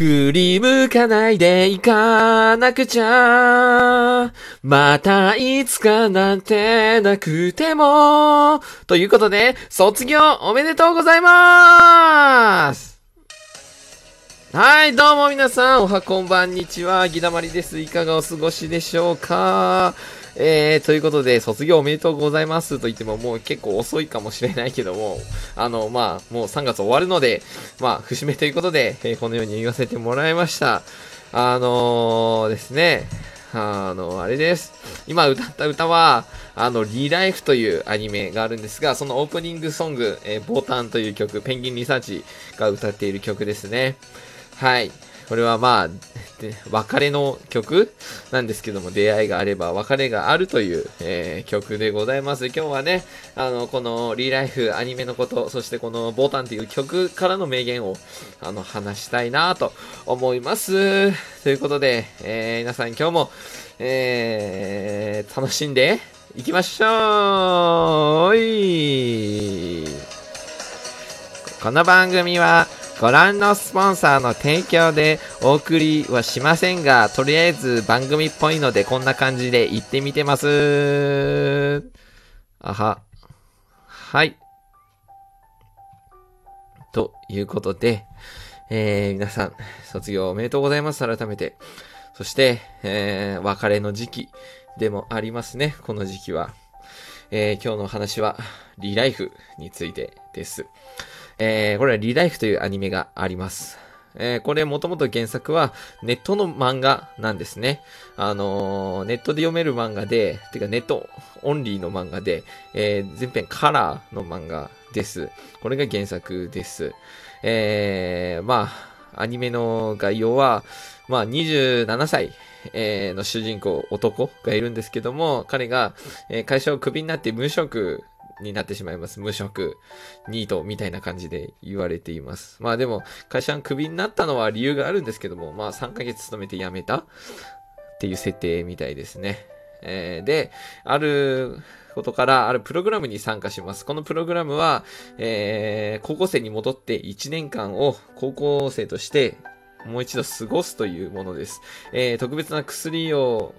振り向かないで行かなくちゃ。またいつかなんてなくても。ということで、卒業おめでとうございますはい、どうも皆さん、おはこんばんにちは、ぎだまりです。いかがお過ごしでしょうか？えー、ということで、卒業おめでとうございますと言ってももう結構遅いかもしれないけども、あの、まあ、もう3月終わるので、まあ、節目ということで、えー、このように言わせてもらいました。あのー、ですね、あの、あれです。今歌った歌は、あの、リライフというアニメがあるんですが、そのオープニングソング、えー、ボタンという曲、ペンギンリサーチが歌っている曲ですね。はい。これはまあ、で別れの曲なんですけども、出会いがあれば別れがあるという、えー、曲でございます。今日はね、あの、このリーライフアニメのこと、そしてこのボタンという曲からの名言を、あの、話したいなと思います。ということで、えー、皆さん今日も、えー、楽しんでいきましょういこの番組は、ご覧のスポンサーの提供でお送りはしませんが、とりあえず番組っぽいのでこんな感じで行ってみてます。あは。はい。ということで、えー、皆さん、卒業おめでとうございます。改めて。そして、えー、別れの時期でもありますね。この時期は。えー、今日のお話は、リライフについてです。えー、これはリライフというアニメがあります。えー、これもともと原作はネットの漫画なんですね。あのー、ネットで読める漫画で、てかネットオンリーの漫画で、えー、全編カラーの漫画です。これが原作です。えー、まあ、アニメの概要は、まあ、27歳、えー、の主人公、男がいるんですけども、彼が、えー、会社をクビになって無職になってしまいます。無職、ニートみたいな感じで言われています。まあでも、会社がクビになったのは理由があるんですけども、まあ3ヶ月勤めて辞めたっていう設定みたいですね。えー、で、あることからあるプログラムに参加します。このプログラムは、えー、高校生に戻って1年間を高校生としてもう一度過ごすというものです。えー、特別な薬を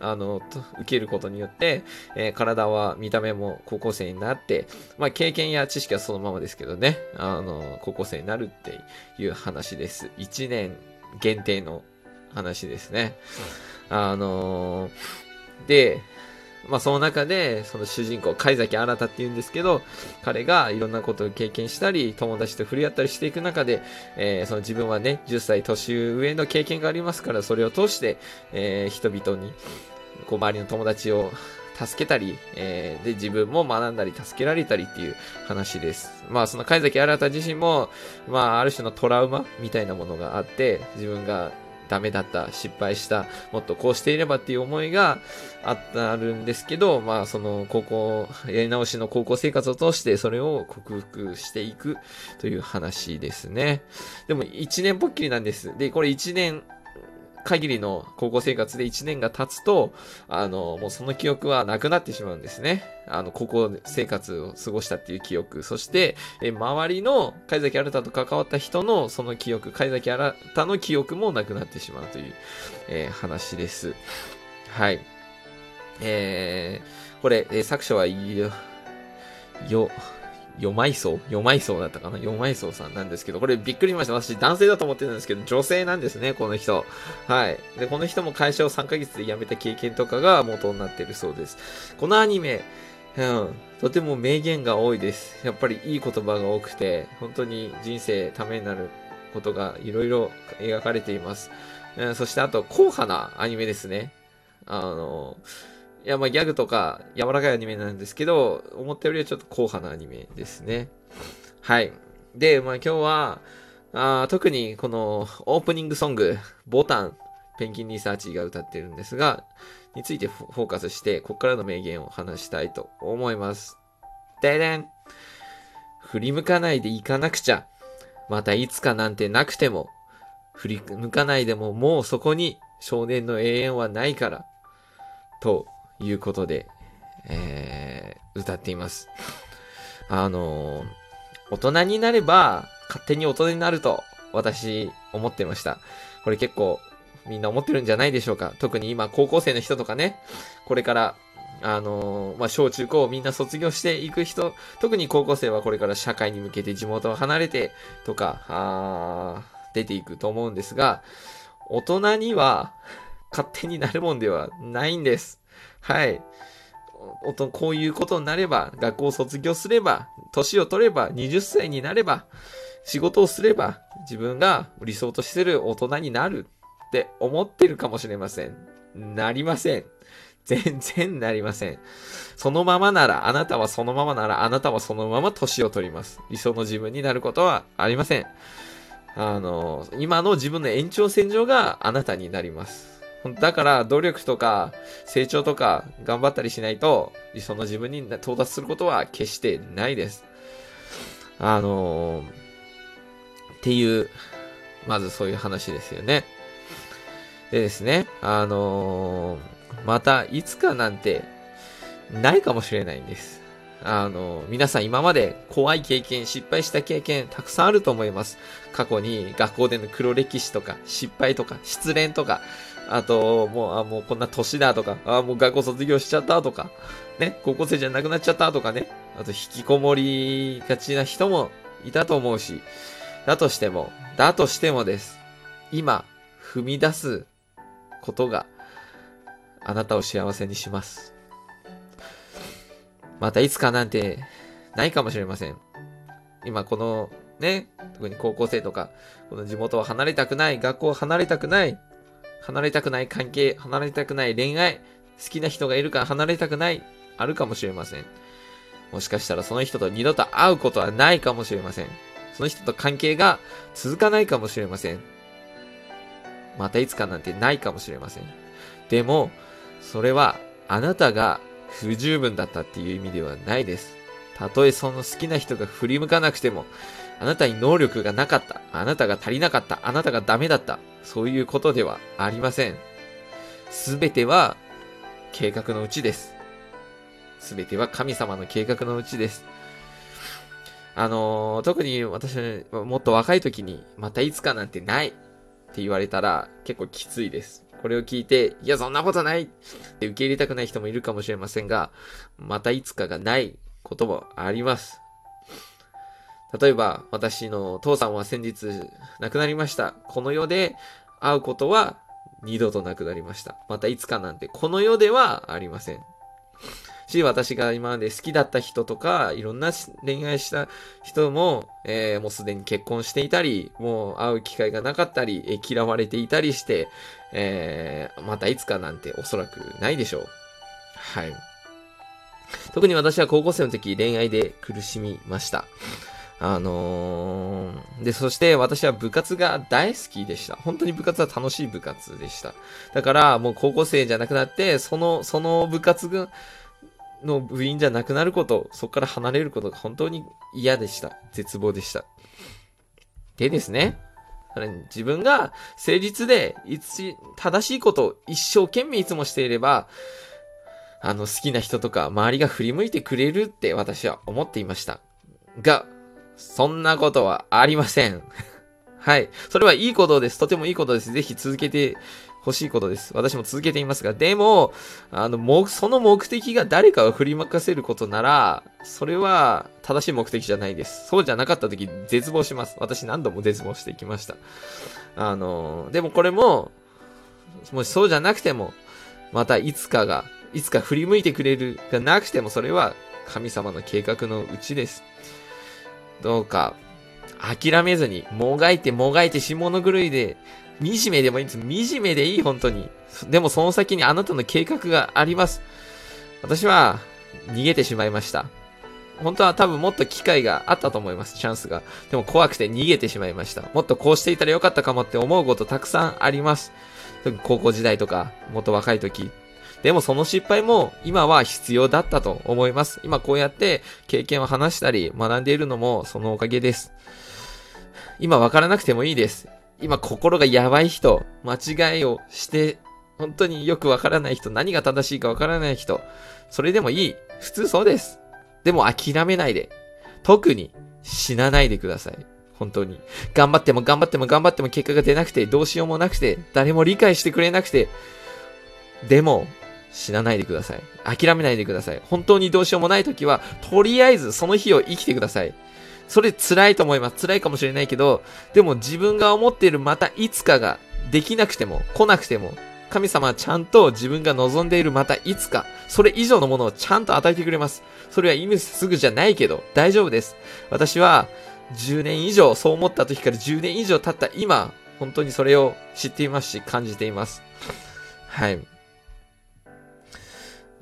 あの、受けることによって、えー、体は見た目も高校生になって、まあ、経験や知識はそのままですけどね、あの、高校生になるっていう話です。1年限定の話ですね。あのー、で、まあその中で、その主人公、貝崎新って言うんですけど、彼がいろんなことを経験したり、友達と触れ合ったりしていく中で、えー、その自分はね、10歳年上の経験がありますから、それを通して、えー、人々に、こう周りの友達を助けたり、えー、で、自分も学んだり、助けられたりっていう話です。まあ、その貝崎新自身も、まあ、ある種のトラウマみたいなものがあって、自分がダメだった、失敗した、もっとこうしていればっていう思いがあったあるんですけど、まあその高校、やり直しの高校生活を通してそれを克服していくという話ですね。でも1年ぽっきりなんです。で、これ1年限りの高校生活で1年が経つと、あの、もうその記憶はなくなってしまうんですね。あの、高校生活を過ごしたっていう記憶。そして、え、周りの貝崎新と関わった人のその記憶、貝崎新の記憶もなくなってしまうという、えー、話です。はい。えー、これ、えー、作者は、よ、よ、よまいそうよまいそうだったかな？よまいそうさんなんですけど、これびっくりしました。私男性だと思ってたんですけど、女性なんですね、この人。はい。で、この人も会社を3ヶ月で辞めた経験とかが元になってるそうです。このアニメ、うん、とても名言が多いです。やっぱりいい言葉が多くて、本当に人生ためになることがいろいろ描かれています。うん、そしてあと、硬派なアニメですね。あの、いや、まあギャグとか柔らかいアニメなんですけど、思ったよりはちょっと硬派なアニメですね。はい。で、まあ今日は、あ特にこのオープニングソング、ボタン、ペンギンリサーチが歌ってるんですが、についてフォーカスして、ここからの名言を話したいと思います。ででん振り向かないで行かなくちゃ。またいつかなんてなくても、振り向かないでももうそこに少年の永遠はないから。ということで、えー、歌っています。あのー、大人になれば勝手に大人になると私思ってました。これ結構みんな思ってるんじゃないでしょうか。特に今高校生の人とかね、これからあのー、まあ、小中高をみんな卒業していく人、特に高校生はこれから社会に向けて地元を離れてとか、あ出ていくと思うんですが、大人には勝手になるもんではないんです。はい。こういうことになれば、学校を卒業すれば、年を取れば、20歳になれば、仕事をすれば、自分が理想としてる大人になるって思ってるかもしれません。なりません。全然なりません。そのままなら、あなたはそのままなら、あなたはそのまま年を取ります。理想の自分になることはありません。あの、今の自分の延長線上があなたになります。だから、努力とか、成長とか、頑張ったりしないと、理想の自分に到達することは決してないです。あのっていう、まずそういう話ですよね。でですね、あのーまたいつかなんてないかもしれないんです。あの、皆さん今まで怖い経験、失敗した経験たくさんあると思います。過去に学校での黒歴史とか、失敗とか、失恋とか、あと、もう、あ、もうこんな年だとか、あ、もう学校卒業しちゃったとか、ね、高校生じゃなくなっちゃったとかね、あと引きこもりがちな人もいたと思うし、だとしても、だとしてもです。今、踏み出すことがあなたを幸せにします。またいつかなんてないかもしれません。今このね、特に高校生とか、この地元を離れたくない、学校を離れたくない、離れたくない関係、離れたくない恋愛、好きな人がいるから離れたくない、あるかもしれません。もしかしたらその人と二度と会うことはないかもしれません。その人と関係が続かないかもしれません。またいつかなんてないかもしれません。でも、それはあなたが不十分だったっていう意味ではないです。たとえその好きな人が振り向かなくても、あなたに能力がなかった、あなたが足りなかった、あなたがダメだった、そういうことではありません。すべては計画のうちです。すべては神様の計画のうちです。あのー、特に私、もっと若い時に、またいつかなんてないって言われたら結構きついです。これを聞いて、いや、そんなことないって受け入れたくない人もいるかもしれませんが、またいつかがないこともあります。例えば、私の父さんは先日亡くなりました。この世で会うことは二度となくなりました。またいつかなんて、この世ではありません。し、私が今まで好きだった人とか、いろんな恋愛した人も、えー、もうすでに結婚していたり、もう会う機会がなかったり、えー、嫌われていたりして、えー、またいつかなんておそらくないでしょう。はい。特に私は高校生の時恋愛で苦しみました。あのー、で、そして私は部活が大好きでした。本当に部活は楽しい部活でした。だから、もう高校生じゃなくなって、その、その部活が、の部員じゃなくなること、そこから離れることが本当に嫌でした。絶望でした。でですね、自分が誠実で、正しいことを一生懸命いつもしていれば、あの、好きな人とか周りが振り向いてくれるって私は思っていました。が、そんなことはありません。はい。それはいいことです。とてもいいことです。ぜひ続けて欲しいことです。私も続けていますが、でも、あの、も、その目的が誰かを振りまかせることなら、それは正しい目的じゃないです。そうじゃなかった時、絶望します。私何度も絶望してきました。あの、でもこれも、もしそうじゃなくても、またいつかが、いつか振り向いてくれるがなくても、それは神様の計画のうちです。どうか、諦めずに、もがいてもがいて下の狂いで、惨めでもいいんです。惨めでいい、本当に。でもその先にあなたの計画があります。私は逃げてしまいました。本当は多分もっと機会があったと思います、チャンスが。でも怖くて逃げてしまいました。もっとこうしていたらよかったかもって思うことたくさんあります。高校時代とか、もっと若い時。でもその失敗も今は必要だったと思います。今こうやって経験を話したり学んでいるのもそのおかげです。今わからなくてもいいです。今心がやばい人、間違いをして、本当によくわからない人、何が正しいかわからない人、それでもいい。普通そうです。でも諦めないで。特に死なないでください。本当に。頑張っても頑張っても頑張っても結果が出なくて、どうしようもなくて、誰も理解してくれなくて、でも、死なないでください。諦めないでください。本当にどうしようもない時は、とりあえずその日を生きてください。それ辛いと思います。辛いかもしれないけど、でも自分が思っているまたいつかができなくても、来なくても、神様はちゃんと自分が望んでいるまたいつか、それ以上のものをちゃんと与えてくれます。それは今すぐじゃないけど、大丈夫です。私は、10年以上、そう思った時から10年以上経った今、本当にそれを知っていますし、感じています。はい。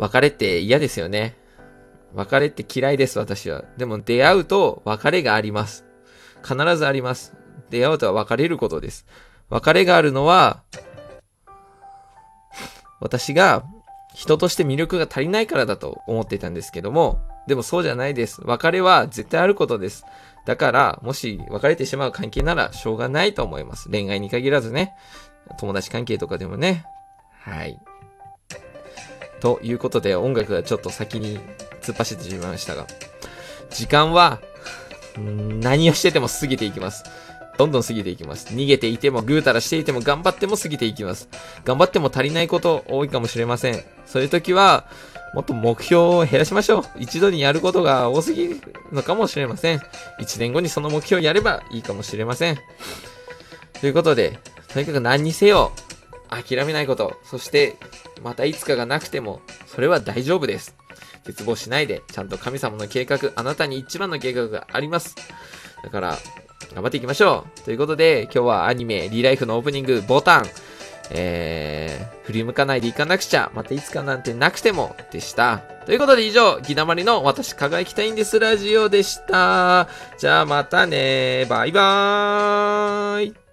別れって嫌ですよね。別れって嫌いです、私は。でも出会うと別れがあります。必ずあります。出会うとは別れることです。別れがあるのは、私が人として魅力が足りないからだと思っていたんですけども、でもそうじゃないです。別れは絶対あることです。だから、もし別れてしまう関係ならしょうがないと思います。恋愛に限らずね。友達関係とかでもね。はい。ということで、音楽がちょっと先に突っ走ってしまいましたが、時間は、何をしてても過ぎていきます。どんどん過ぎていきます。逃げていても、ぐうたらしていても、頑張っても過ぎていきます。頑張っても足りないこと多いかもしれません。そういう時は、もっと目標を減らしましょう。一度にやることが多すぎるのかもしれません。一年後にその目標をやればいいかもしれません。ということで、とにかく何にせよ、諦めないこと、そして、またいつかがなくても、それは大丈夫です。絶望しないで、ちゃんと神様の計画、あなたに一番の計画があります。だから、頑張っていきましょうということで、今日はアニメ、リライフのオープニング、ボタン、えー、振り向かないでいかなくちゃ、またいつかなんてなくても、でした。ということで以上、ギダマリの私輝きたいんですラジオでした。じゃあまたねバイバーイ